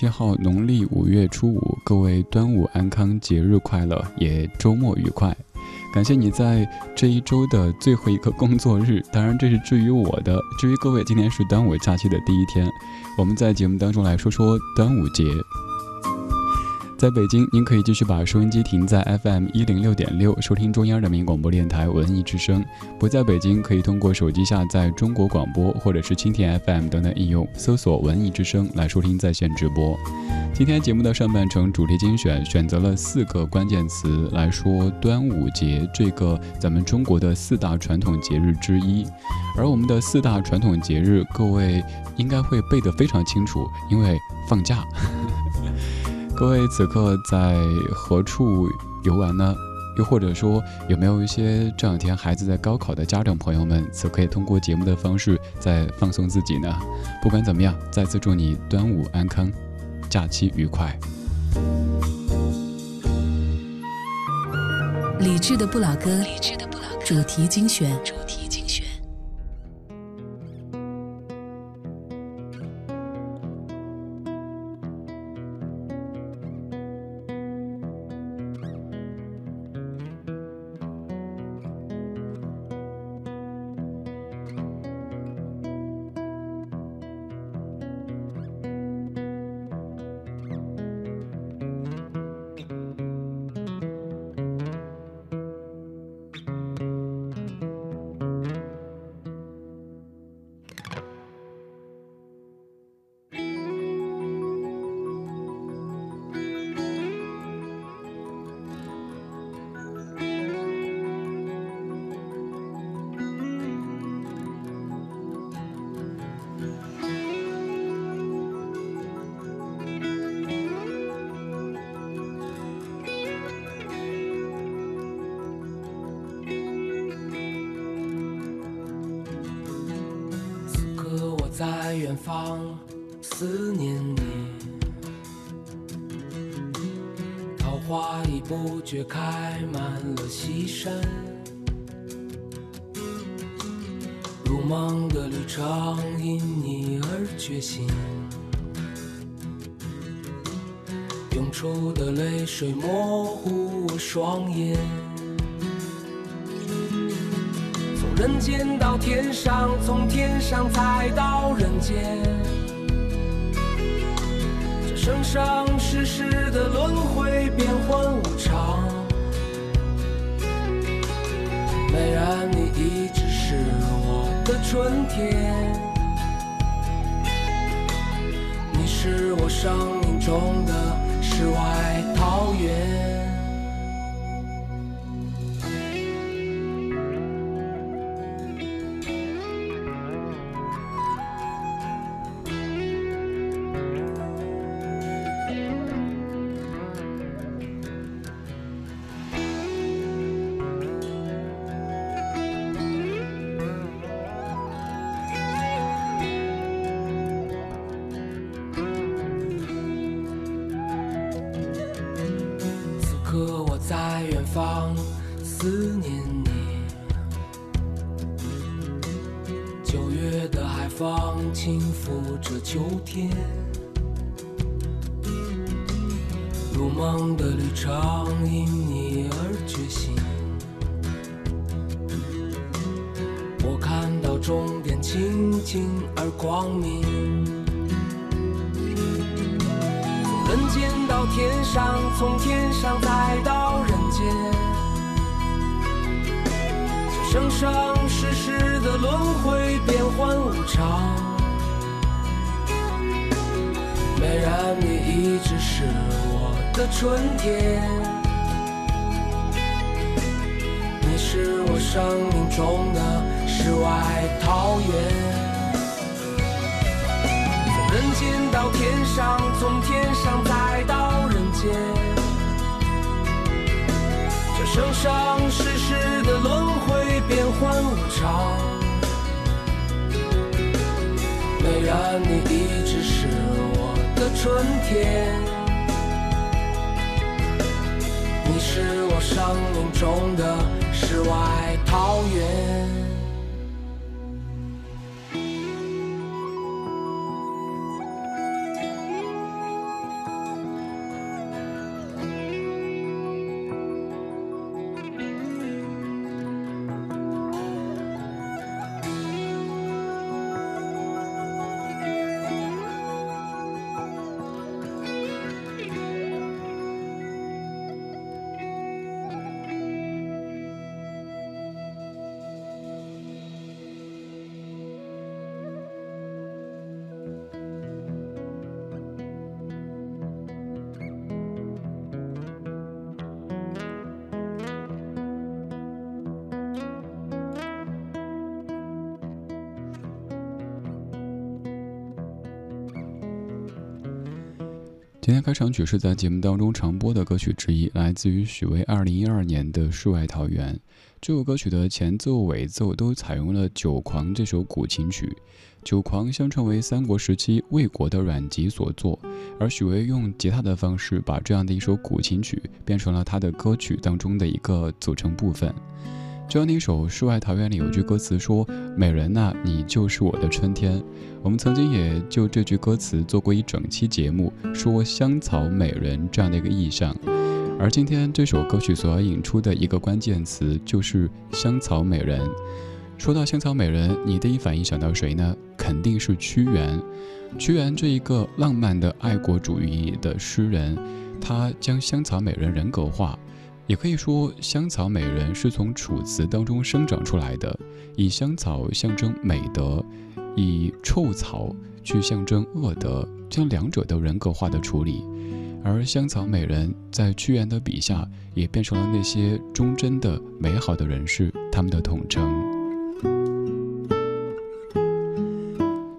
七号，农历五月初五，各位端午安康，节日快乐，也周末愉快。感谢你在这一周的最后一个工作日，当然这是至于我的。至于各位，今天是端午假期的第一天，我们在节目当中来说说端午节。在北京，您可以继续把收音机停在 FM 一零六点六，收听中央人民广播电台文艺之声。不在北京，可以通过手机下载中国广播或者是蜻蜓 FM 等等应用，搜索文艺之声来收听在线直播。今天节目的上半程主题精选选择了四个关键词来说端午节这个咱们中国的四大传统节日之一，而我们的四大传统节日，各位应该会背得非常清楚，因为放假。各位此刻在何处游玩呢？又或者说，有没有一些这两天孩子在高考的家长朋友们，此刻也通过节目的方式在放松自己呢？不管怎么样，再次祝你端午安康，假期愉快。理智的不老歌，主题精选。在远方思念你，桃花已不觉开满了西山，如梦的旅程因你而觉醒，涌出的泪水模糊我双眼。人间到天上，从天上再到人间，这生生世世的轮回，变幻无常。美人，你一直是我的春天，你是我生命中的世外桃源。方思念你，九月的海风轻拂着秋天，如梦的旅程因你而觉醒。我看到终点清净而光明，从人间到天上，从天上再到生生世世的轮回，变幻无常。美人，你一直是我的春天，你是我生命中的世外桃源。从人间到天上，从天上再到人间，这生生世世的轮回，变幻无常。美人，你一直是我的春天，你是我生命中的世外桃源。开场曲是在节目当中常播的歌曲之一，来自于许巍二零一二年的《世外桃源》。这首歌曲的前奏、尾奏都采用了《酒狂》这首古琴曲，《酒狂》相称为三国时期魏国的阮籍所作，而许巍用吉他的方式把这样的一首古琴曲变成了他的歌曲当中的一个组成部分。这样的一首《世外桃源》里有句歌词说：“美人呐，你就是我的春天。”我们曾经也就这句歌词做过一整期节目，说香草美人这样的一个意象。而今天这首歌曲所要引出的一个关键词就是香草美人。说到香草美人，你第一反应想到谁呢？肯定是屈原。屈原这一个浪漫的爱国主义的诗人，他将香草美人人格化。也可以说，香草美人是从楚辞当中生长出来的，以香草象征美德，以臭草去象征恶德，将两者都人格化的处理。而香草美人在屈原的笔下，也变成了那些忠贞的、美好的人士他们的统称。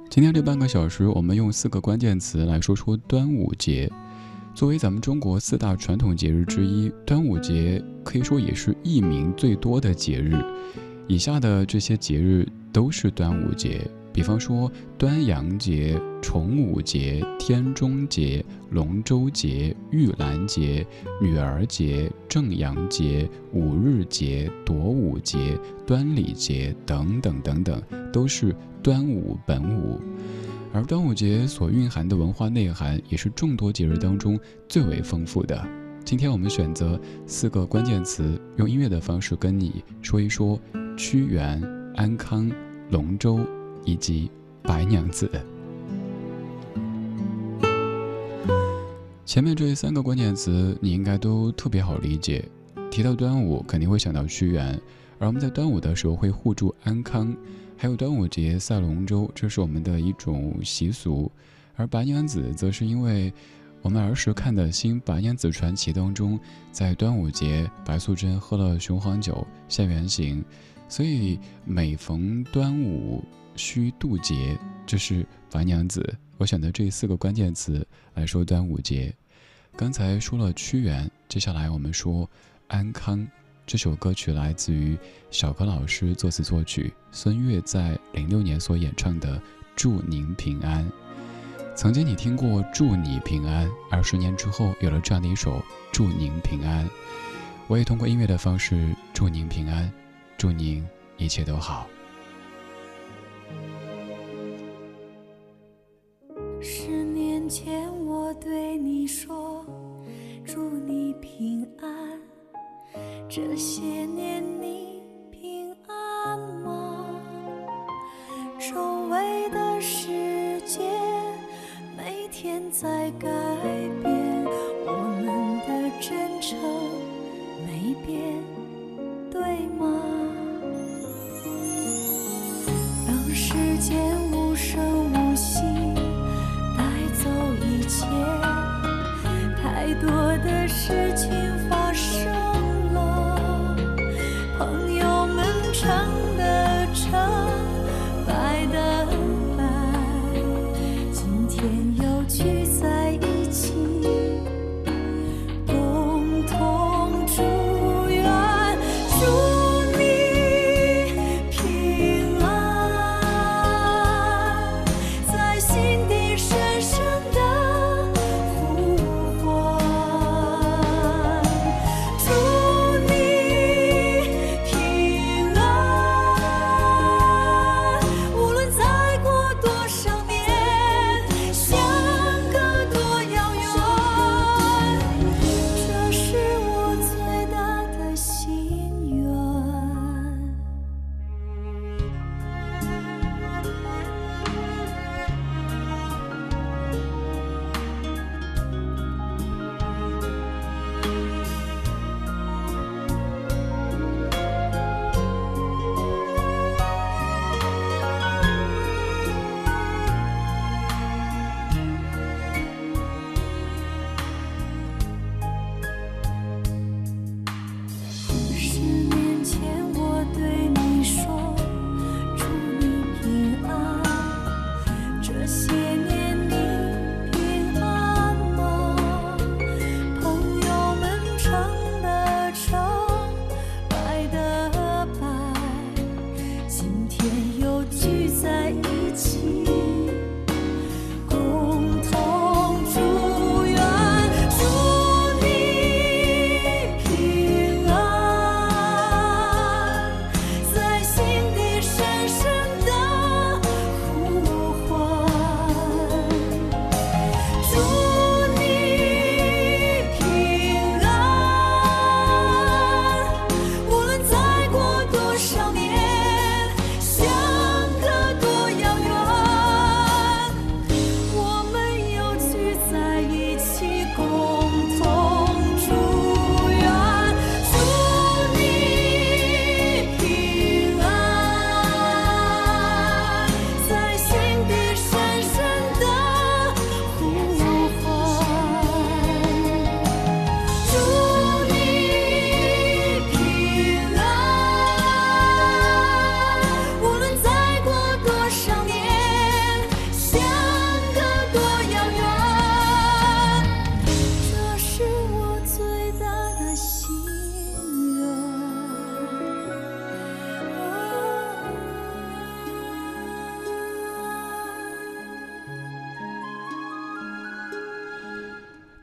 今天这半个小时，我们用四个关键词来说说端午节。作为咱们中国四大传统节日之一，端午节可以说也是艺名最多的节日。以下的这些节日都是端午节，比方说端阳节、重五节、天中节、龙舟节、玉兰节、女儿节、正阳节、五日节、夺五节、端礼节等等等等，都是端午本午。而端午节所蕴含的文化内涵，也是众多节日当中最为丰富的。今天我们选择四个关键词，用音乐的方式跟你说一说屈原、安康、龙舟以及白娘子。前面这三个关键词你应该都特别好理解。提到端午，肯定会想到屈原，而我们在端午的时候会互助安康。还有端午节赛龙舟，这是我们的一种习俗，而白娘子则是因为我们儿时看的《新白娘子传奇》当中，在端午节白素贞喝了雄黄酒现原形，所以每逢端午需渡劫，这是白娘子。我选的这四个关键词来说端午节。刚才说了屈原，接下来我们说安康。这首歌曲来自于小柯老师作词作曲，孙悦在零六年所演唱的《祝您平安》。曾经你听过《祝你平安》，二十年之后有了这样的一首《祝您平安》。我也通过音乐的方式祝您平安，祝您一切都好。十年前我对你说，祝你平安。这些年你平安吗？周围的世界每天在改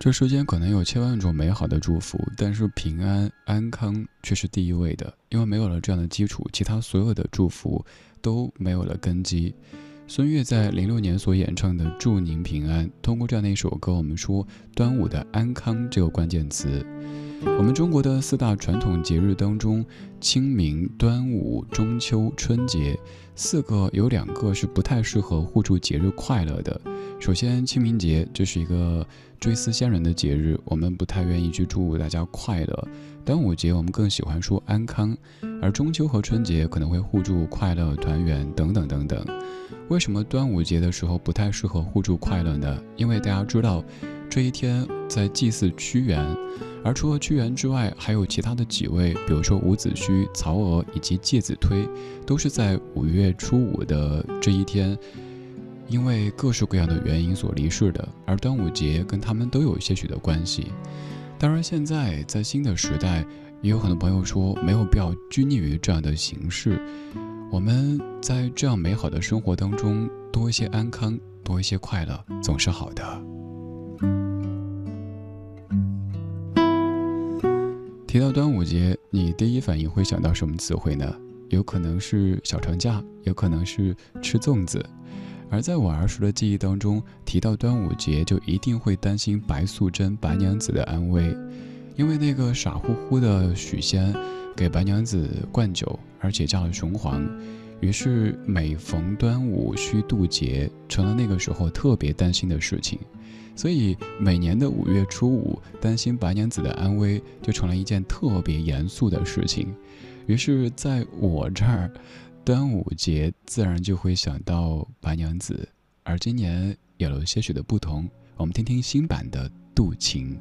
这世间可能有千万种美好的祝福，但是平安安康却是第一位的。因为没有了这样的基础，其他所有的祝福都没有了根基。孙悦在零六年所演唱的《祝您平安》，通过这样的一首歌，我们说端午的安康这个关键词。我们中国的四大传统节日当中，清明、端午、中秋、春节四个有两个是不太适合互助节日快乐的。首先，清明节这是一个追思先人的节日，我们不太愿意去祝大家快乐。端午节我们更喜欢说安康，而中秋和春节可能会互助快乐、团圆等等等等。为什么端午节的时候不太适合互助快乐呢？因为大家知道，这一天在祭祀屈原。而除了屈原之外，还有其他的几位，比如说伍子胥、曹娥以及介子推，都是在五月初五的这一天，因为各式各样的原因所离世的。而端午节跟他们都有些许的关系。当然，现在在新的时代，也有很多朋友说没有必要拘泥于这样的形式。我们在这样美好的生活当中，多一些安康，多一些快乐，总是好的。提到端午节，你第一反应会想到什么词汇呢？有可能是小长假，有可能是吃粽子。而在我儿时的记忆当中，提到端午节就一定会担心白素贞白娘子的安危，因为那个傻乎乎的许仙给白娘子灌酒，而且叫了雄黄，于是每逢端午需渡劫，成了那个时候特别担心的事情。所以每年的五月初五，担心白娘子的安危就成了一件特别严肃的事情。于是，在我这儿，端午节自然就会想到白娘子。而今年有了些许的不同，我们听听新版的《渡情》。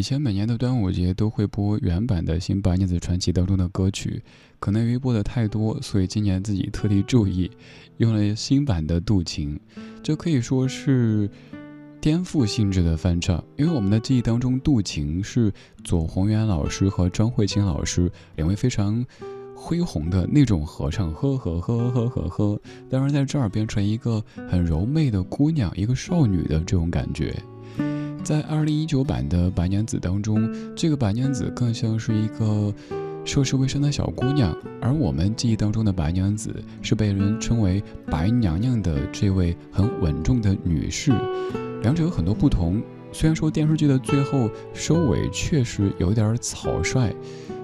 以前每年的端午节都会播原版的《新白娘子传奇》当中的歌曲，可能因为播的太多，所以今年自己特地注意，用了新版的《渡情》，这可以说是颠覆性质的翻唱。因为我们的记忆当中，《渡情》是左宏元老师和张慧清老师两位非常恢宏的那种合唱，呵呵呵呵呵呵，但是在这儿变成一个很柔媚的姑娘，一个少女的这种感觉。在二零一九版的白娘子当中，这个白娘子更像是一个涉世未深的小姑娘，而我们记忆当中的白娘子是被人称为白娘娘的这位很稳重的女士，两者有很多不同。虽然说电视剧的最后收尾确实有点草率，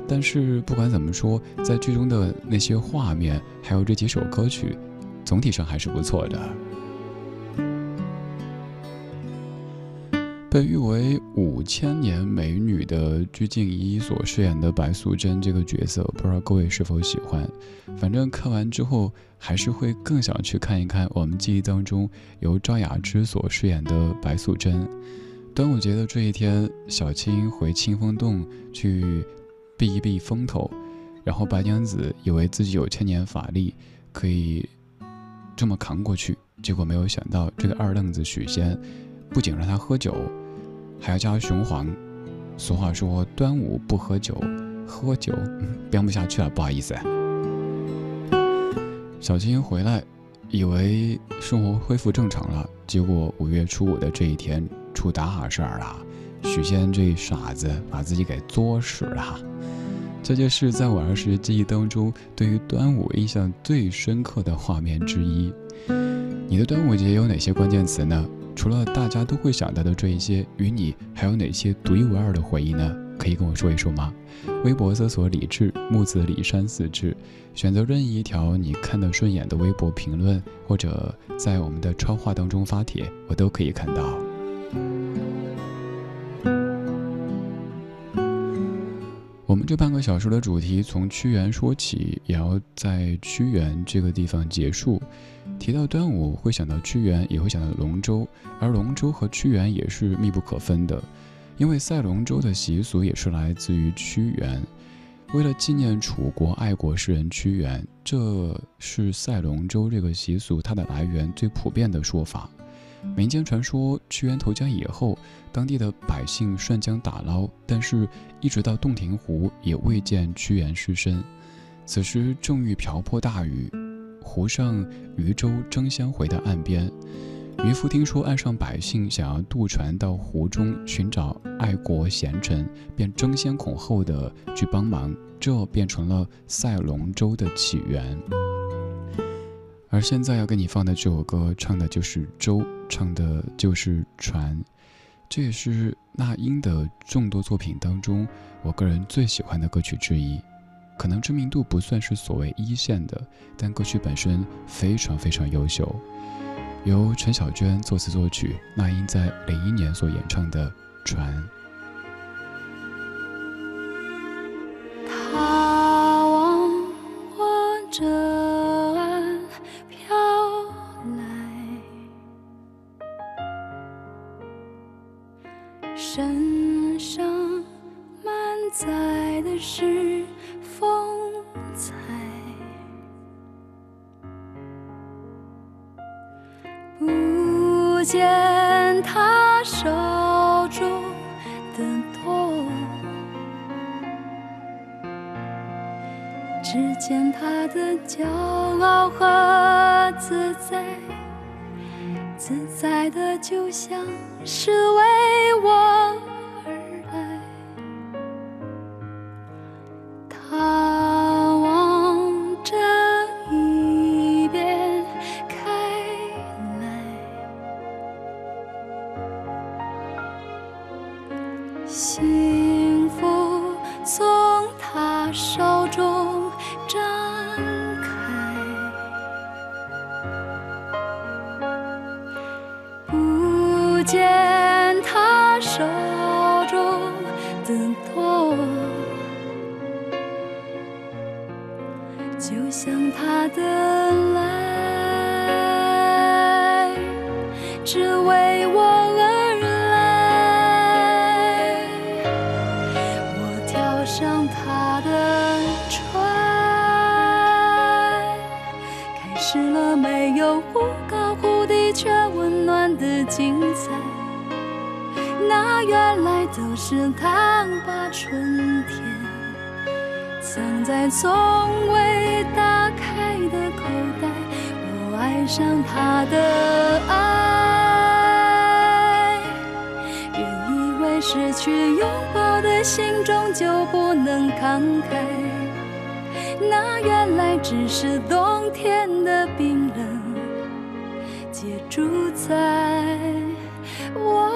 但是不管怎么说，在剧中的那些画面还有这几首歌曲，总体上还是不错的。被誉为五千年美女的鞠婧祎所饰演的白素贞这个角色，不知道各位是否喜欢？反正看完之后，还是会更想去看一看我们记忆当中由赵雅芝所饰演的白素贞。端午节的这一天，小青回清风洞去避一避风头，然后白娘子以为自己有千年法力，可以这么扛过去，结果没有想到这个二愣子许仙，不仅让他喝酒。还要加雄黄。俗话说，端午不喝酒，喝酒 编不下去了，不好意思。小青回来，以为生活恢复正常了，结果五月初五的这一天出大事儿了。许仙这傻子把自己给作死了。这件事在我儿时记忆当中，对于端午印象最深刻的画面之一。你的端午节有哪些关键词呢？除了大家都会想到的这一些，与你还有哪些独一无二的回忆呢？可以跟我说一说吗？微博搜索“李志木子李山四志”，选择任意一条你看得顺眼的微博评论，或者在我们的超话当中发帖，我都可以看到。我们这半个小时的主题从屈原说起，也要在屈原这个地方结束。提到端午，会想到屈原，也会想到龙舟，而龙舟和屈原也是密不可分的，因为赛龙舟的习俗也是来自于屈原。为了纪念楚国爱国诗人屈原，这是赛龙舟这个习俗它的来源最普遍的说法。民间传说，屈原投江以后，当地的百姓顺江打捞，但是一直到洞庭湖也未见屈原尸身。此时正遇瓢泼大雨。湖上渔舟争相回到岸边，渔夫听说岸上百姓想要渡船到湖中寻找爱国贤臣，便争先恐后的去帮忙，这变成了赛龙舟的起源。而现在要给你放的这首歌，唱的就是舟，唱的就是船，这也是那英的众多作品当中，我个人最喜欢的歌曲之一。可能知名度不算是所谓一线的，但歌曲本身非常非常优秀。由陈小娟作词作曲，那英在零一年所演唱的《船》。他往我这岸飘来，身见他手中的舵，只见他的骄傲和自在，自在的就像是为我。藏在从未打开的口袋。我爱上他的爱，原以为失去拥抱的心终究不能慷慨，那原来只是冬天的冰冷，结住在我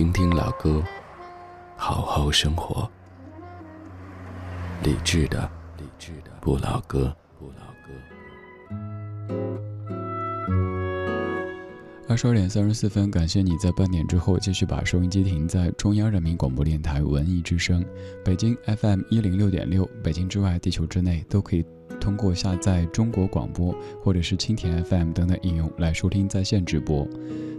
听听老歌，好好生活。理智的，理智的不老歌，不老歌。二十二点三十四分，感谢你在半点之后继续把收音机停在中央人民广播电台文艺之声，北京 FM 一零六点六，北京之外，地球之内都可以通过下载中国广播或者是蜻蜓 FM 等等应用来收听在线直播。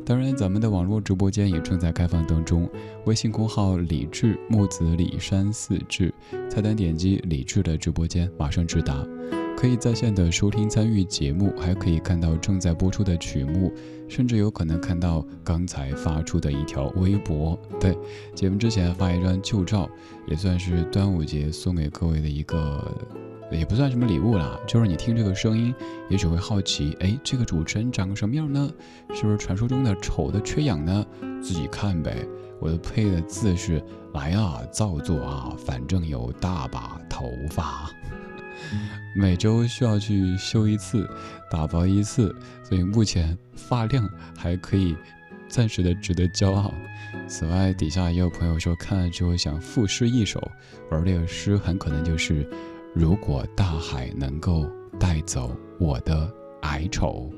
当然，咱们的网络直播间也正在开放当中。微信公号“李志木子李山四志”，菜单点击“李志”的直播间，马上直达，可以在线的收听参与节目，还可以看到正在播出的曲目，甚至有可能看到刚才发出的一条微博。对，节目之前发一张旧照，也算是端午节送给各位的一个。也不算什么礼物啦，就是你听这个声音，也许会好奇，哎，这个主持人长什么样呢？是不是传说中的丑的缺氧呢？自己看呗。我的配的字是来啊，造作啊，反正有大把头发，每周需要去修一次，打薄一次，所以目前发量还可以，暂时的值得骄傲。此外，底下也有朋友说看了之后想赋诗一首，而这个诗很可能就是。如果大海能够带走我的哀愁，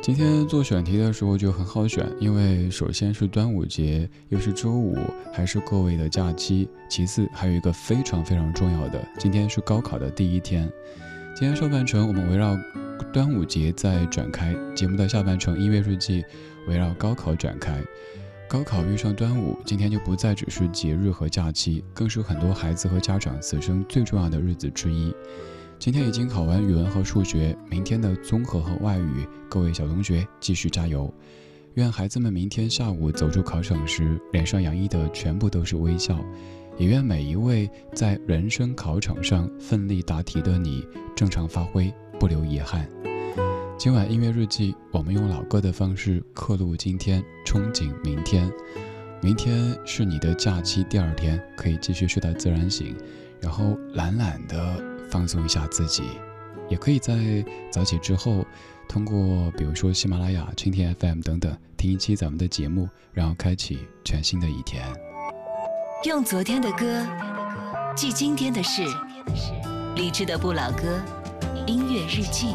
今天做选题的时候就很好选，因为首先是端午节，又是周五，还是各位的假期。其次还有一个非常非常重要的，今天是高考的第一天。今天上半程我们围绕端午节在展开，节目的下半程音乐日记围绕高考展开。高考遇上端午，今天就不再只是节日和假期，更是很多孩子和家长此生最重要的日子之一。今天已经考完语文和数学，明天的综合和外语，各位小同学继续加油！愿孩子们明天下午走出考场时，脸上洋溢的全部都是微笑，也愿每一位在人生考场上奋力答题的你，正常发挥，不留遗憾。今晚音乐日记，我们用老歌的方式刻录今天，憧憬明天。明天是你的假期第二天，可以继续睡到自然醒，然后懒懒的放松一下自己。也可以在早起之后，通过比如说喜马拉雅、蜻蜓 FM 等等，听一期咱们的节目，然后开启全新的一天。用昨天的歌记今天的事，励志的不老歌，音乐日记。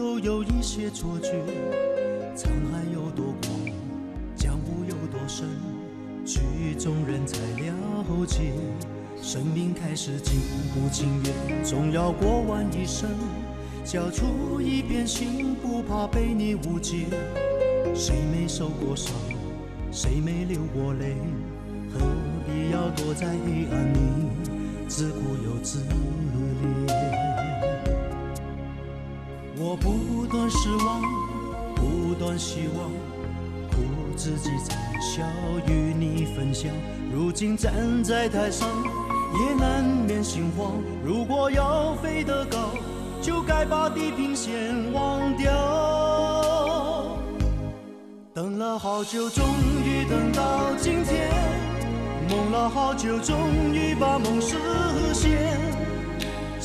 都有一些错觉。沧海有多广，江湖有多深，曲中人才了解。生命开始情不情愿，总要过完一生，交出一片心，不怕被你误解。谁没受过伤？谁没流过泪？何必要躲在黑暗里，自顾又自怜？我不断失望，不断希望，苦自己惨笑，与你分享。如今站在台上，也难免心慌。如果要飞得高，就该把地平线忘掉。等了好久，终于等到今天；梦了好久，终于把梦实现。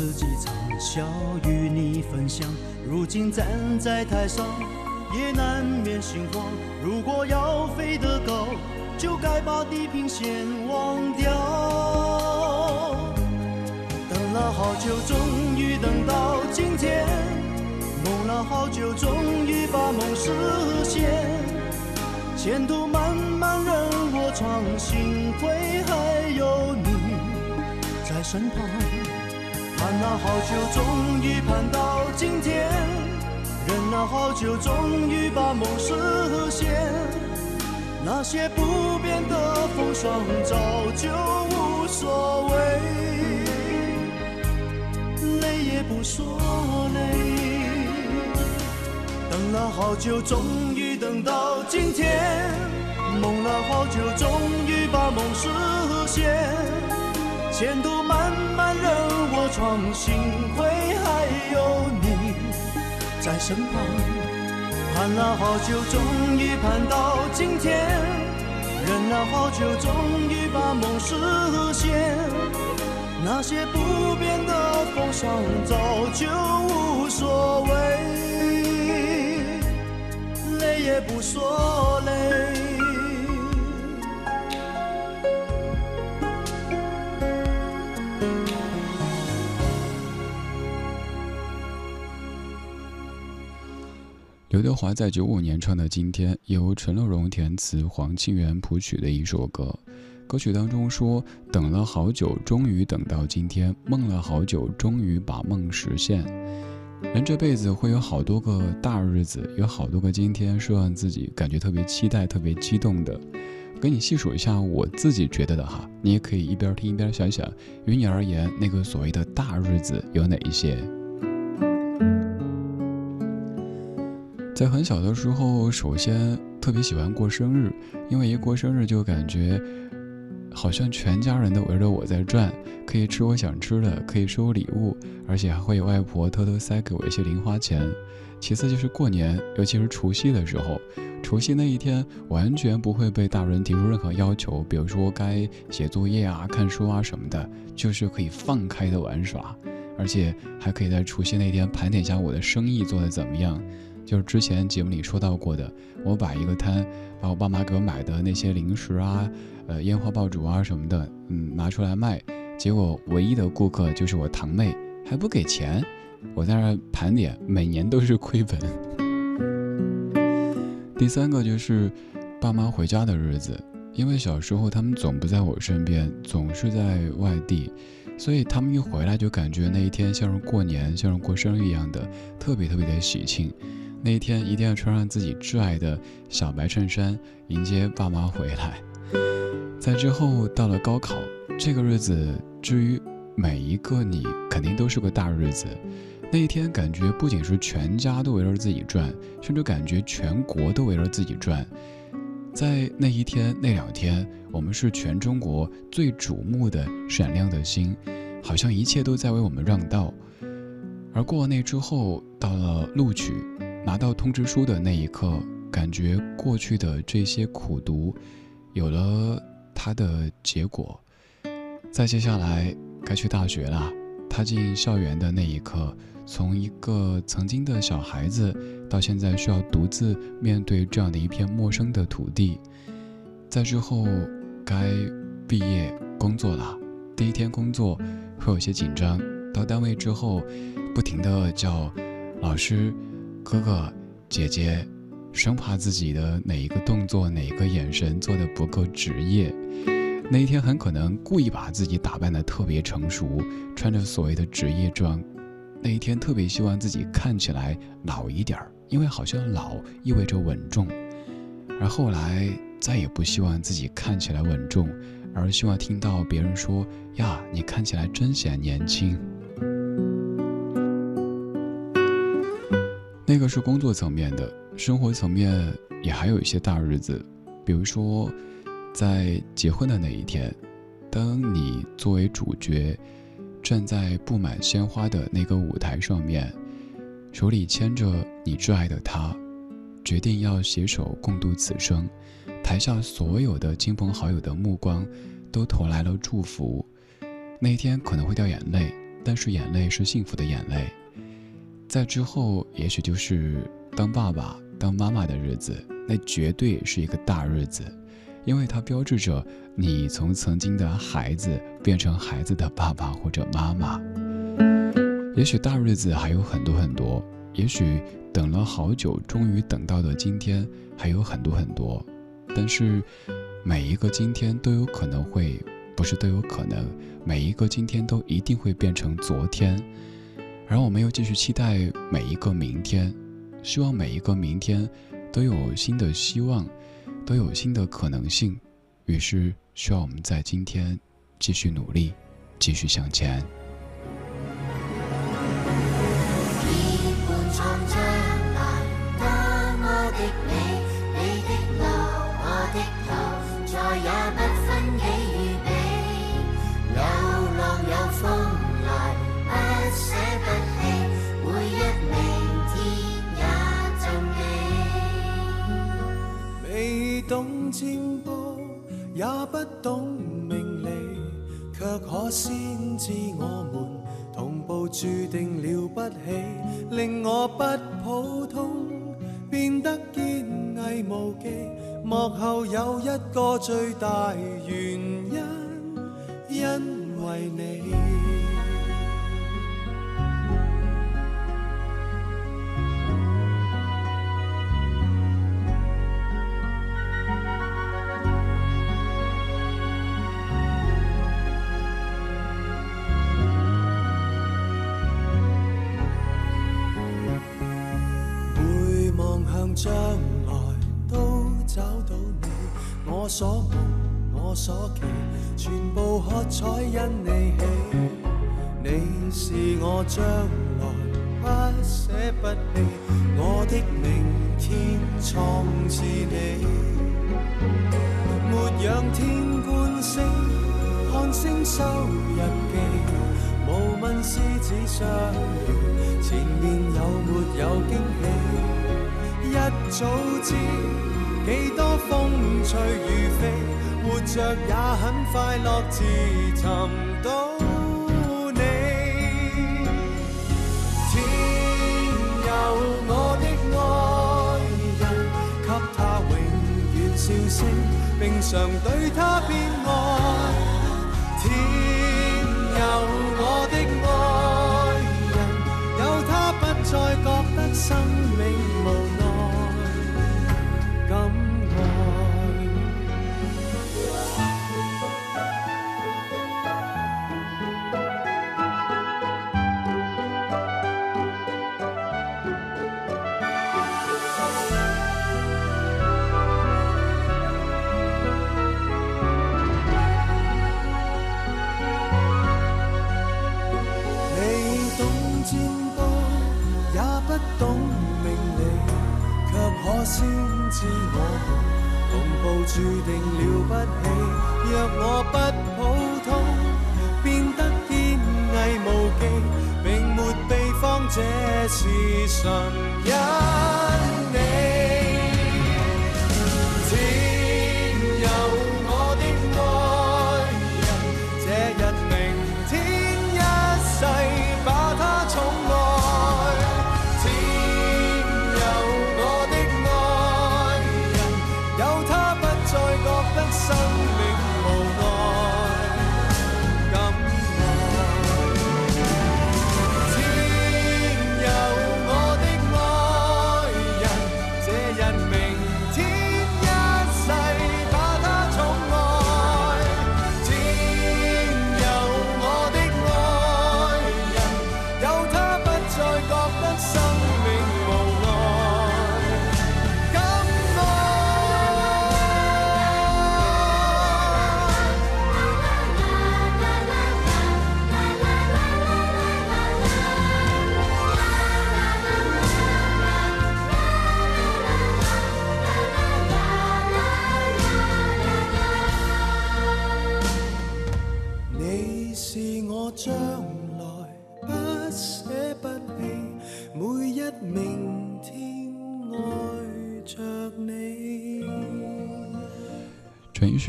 自己尝，笑与你分享。如今站在台上，也难免心慌。如果要飞得高，就该把地平线忘掉。等了好久，终于等到今天；梦了好久，终于把梦实现。前途漫漫任我闯，幸亏还有你。在身旁，盼了好久，终于盼到今天；忍了好久，终于把梦实现。那些不变的风霜，早就无所谓，累也不说累。等了好久，终于等到今天；梦了好久，终于把梦实现。前途漫漫任我闯，幸亏还有你在身旁。盼了好久，终于盼到今天；忍了好久，终于把梦实现。那些不变的风霜，早就无所谓，累也不说累。刘德华在九五年唱的《今天》，由陈乐融填词、黄庆元谱曲的一首歌。歌曲当中说：“等了好久，终于等到今天；梦了好久，终于把梦实现。”人这辈子会有好多个大日子，有好多个今天，是让自己感觉特别期待、特别激动的。给你细数一下我自己觉得的哈，你也可以一边听一边想想，于你而言，那个所谓的大日子有哪一些？在很小的时候，首先特别喜欢过生日，因为一过生日就感觉好像全家人都围着我在转，可以吃我想吃的，可以收礼物，而且还会有外婆偷偷塞给我一些零花钱。其次就是过年，尤其是除夕的时候，除夕那一天完全不会被大人提出任何要求，比如说该写作业啊、看书啊什么的，就是可以放开的玩耍，而且还可以在除夕那天盘点一下我的生意做得怎么样。就是之前节目里说到过的，我摆一个摊，把我爸妈给我买的那些零食啊、呃烟花爆竹啊什么的，嗯拿出来卖，结果唯一的顾客就是我堂妹，还不给钱，我在那盘点，每年都是亏本。第三个就是爸妈回家的日子，因为小时候他们总不在我身边，总是在外地，所以他们一回来就感觉那一天像是过年，像是过生日一样的，特别特别的喜庆。那一天一定要穿上自己挚爱的小白衬衫，迎接爸妈回来。在之后到了高考这个日子，至于每一个你，肯定都是个大日子。那一天感觉不仅是全家都围着自己转，甚至感觉全国都围着自己转。在那一天那两天，我们是全中国最瞩目的闪亮的星，好像一切都在为我们让道。而过了那之后，到了录取。拿到通知书的那一刻，感觉过去的这些苦读有了它的结果。再接下来该去大学了，踏进校园的那一刻，从一个曾经的小孩子，到现在需要独自面对这样的一片陌生的土地。在之后该毕业工作了，第一天工作会有些紧张，到单位之后，不停的叫老师。哥哥，姐姐，生怕自己的哪一个动作、哪一个眼神做的不够职业。那一天很可能故意把自己打扮的特别成熟，穿着所谓的职业装。那一天特别希望自己看起来老一点儿，因为好像老意味着稳重。而后来再也不希望自己看起来稳重，而希望听到别人说：“呀，你看起来真显年轻。”那个是工作层面的，生活层面也还有一些大日子，比如说，在结婚的那一天，当你作为主角，站在布满鲜花的那个舞台上面，手里牵着你挚爱的他，决定要携手共度此生，台下所有的亲朋好友的目光都投来了祝福，那一天可能会掉眼泪，但是眼泪是幸福的眼泪。在之后，也许就是当爸爸、当妈妈的日子，那绝对是一个大日子，因为它标志着你从曾经的孩子变成孩子的爸爸或者妈妈。也许大日子还有很多很多，也许等了好久，终于等到的今天还有很多很多，但是每一个今天都有可能会，不是都有可能，每一个今天都一定会变成昨天。然后我们又继续期待每一个明天，希望每一个明天都有新的希望，都有新的可能性。于是需要我们在今天继续努力，继续向前。懂占卜，也不懂命理，却可先知我们同步注定了不起，令我不普通，变得坚毅无忌。幕后有一个最大原因，因为你。所梦我所期，全部喝彩因你起。你是我将来不舍不弃，我的明天创自你。没仰天观星，看星收日记，无问狮子相遇，前面有没有惊喜？一早知几多风吹雨飞，活着也很快乐，自寻到你。天佑我的爱人，给他永远笑声，并常对他偏爱。天佑我的爱人，有他不再觉得生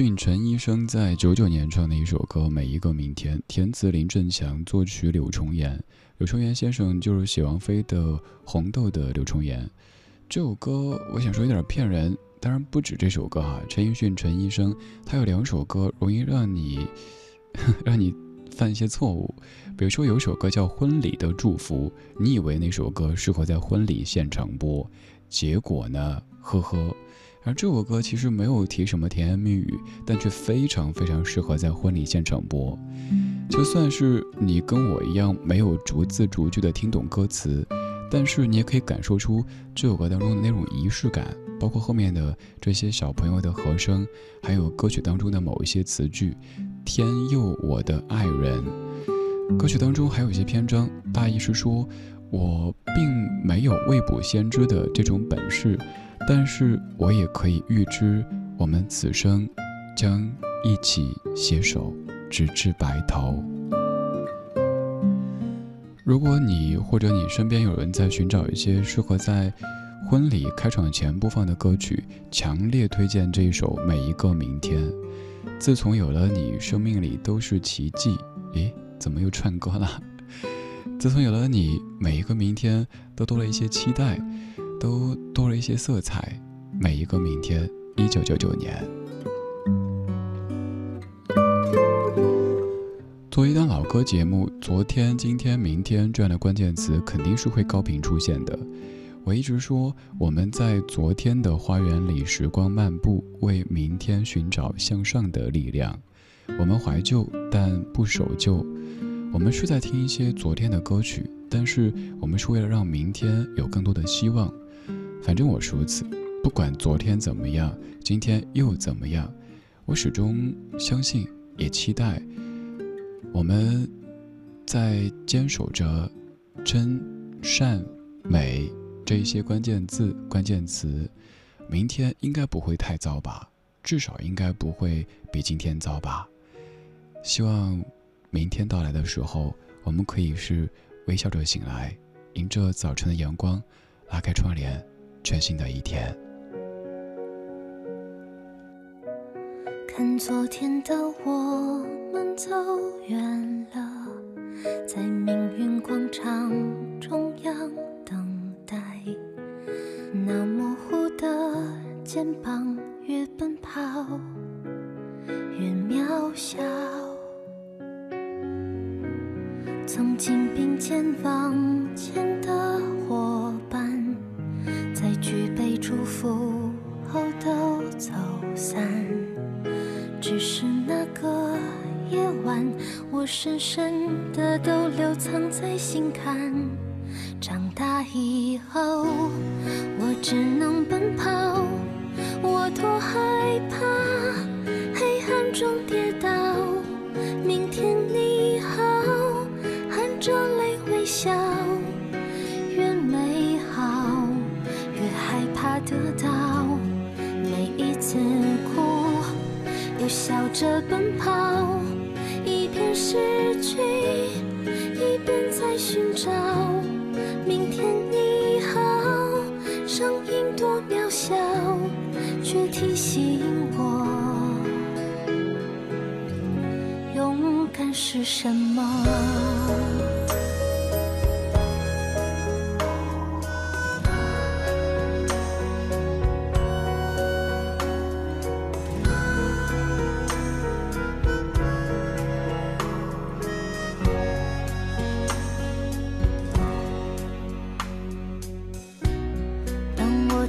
陈奕迅陈医生在九九年唱的一首歌《每一个明天》，填词林振强，作曲柳重言。柳重言先生就是写王菲的《红豆》的柳重言。这首歌我想说有点骗人，当然不止这首歌哈。陈奕迅陈医生他有两首歌容易让你 让你犯一些错误，比如说有首歌叫《婚礼的祝福》，你以为那首歌适合在婚礼现场播，结果呢，呵呵。而这首歌其实没有提什么甜言蜜语，但却非常非常适合在婚礼现场播。就算是你跟我一样没有逐字逐句的听懂歌词，但是你也可以感受出这首歌当中的那种仪式感，包括后面的这些小朋友的和声，还有歌曲当中的某一些词句。天佑我的爱人，歌曲当中还有一些篇章，大意是说我并没有未卜先知的这种本事。但是我也可以预知，我们此生将一起携手，直至白头。如果你或者你身边有人在寻找一些适合在婚礼开场前播放的歌曲，强烈推荐这一首《每一个明天》。自从有了你，生命里都是奇迹。诶，怎么又串歌了？自从有了你，每一个明天都多了一些期待。都多了一些色彩。每一个明天，一九九九年。作为一档老歌节目，昨天、今天、明天这样的关键词肯定是会高频出现的。我一直说，我们在昨天的花园里时光漫步，为明天寻找向上的力量。我们怀旧，但不守旧。我们是在听一些昨天的歌曲，但是我们是为了让明天有更多的希望。反正我是如此，不管昨天怎么样，今天又怎么样，我始终相信，也期待，我们在坚守着真、善、美这一些关键字、关键词，明天应该不会太糟吧？至少应该不会比今天糟吧？希望明天到来的时候，我们可以是微笑着醒来，迎着早晨的阳光，拉开窗帘。全新的一天。看昨天的我们走远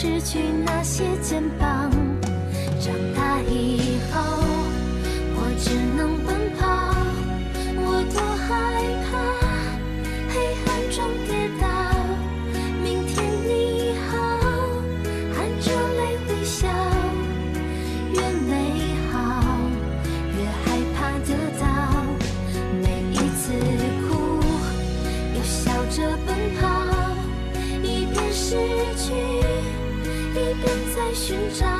失去那些肩膀。寻找。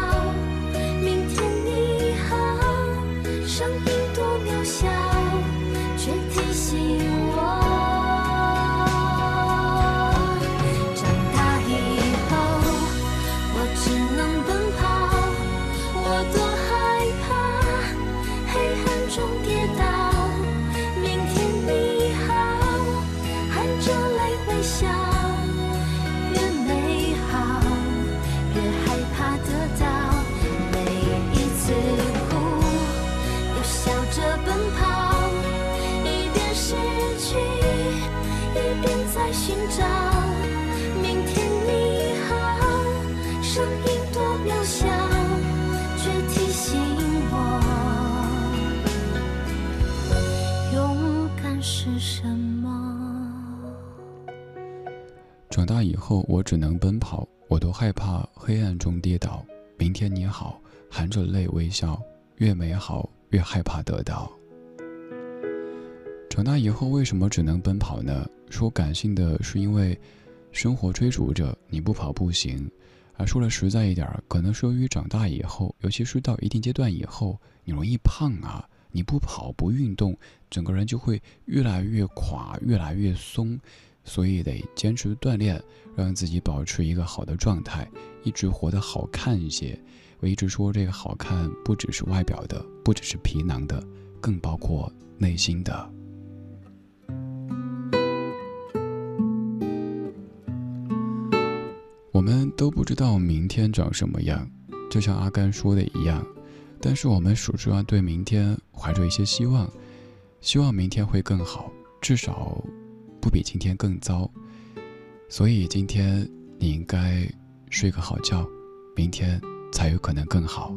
在寻找。明天你好，声音多渺小，却提醒我，勇敢是什么。长大以后，我只能奔跑，我都害怕黑暗中跌倒。明天你好，含着泪微笑，越美好越害怕得到。长大以后为什么只能奔跑呢？说感性的是因为生活追逐着，你不跑不行。而说了实在一点，可能是由于长大以后，尤其是到一定阶段以后，你容易胖啊。你不跑不运动，整个人就会越来越垮，越来越松。所以得坚持锻炼，让自己保持一个好的状态，一直活得好看一些。我一直说这个好看不只是外表的，不只是皮囊的，更包括内心的。我们都不知道明天长什么样，就像阿甘说的一样，但是我们始终要对明天怀着一些希望，希望明天会更好，至少不比今天更糟。所以今天你应该睡个好觉，明天才有可能更好。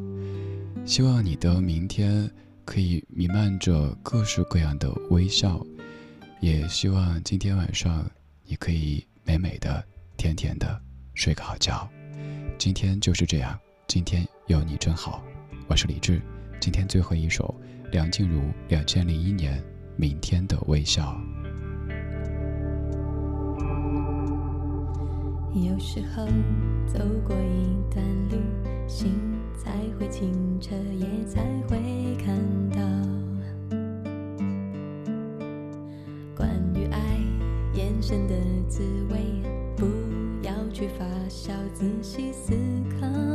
希望你的明天可以弥漫着各式各样的微笑，也希望今天晚上你可以美美的、甜甜的睡个好觉。今天就是这样，今天有你真好。我是李志，今天最后一首梁静茹两千零一年《明天的微笑》。有时候走过一段路，心才会清澈，也才会看到关于爱眼神的滋味。仔细思考。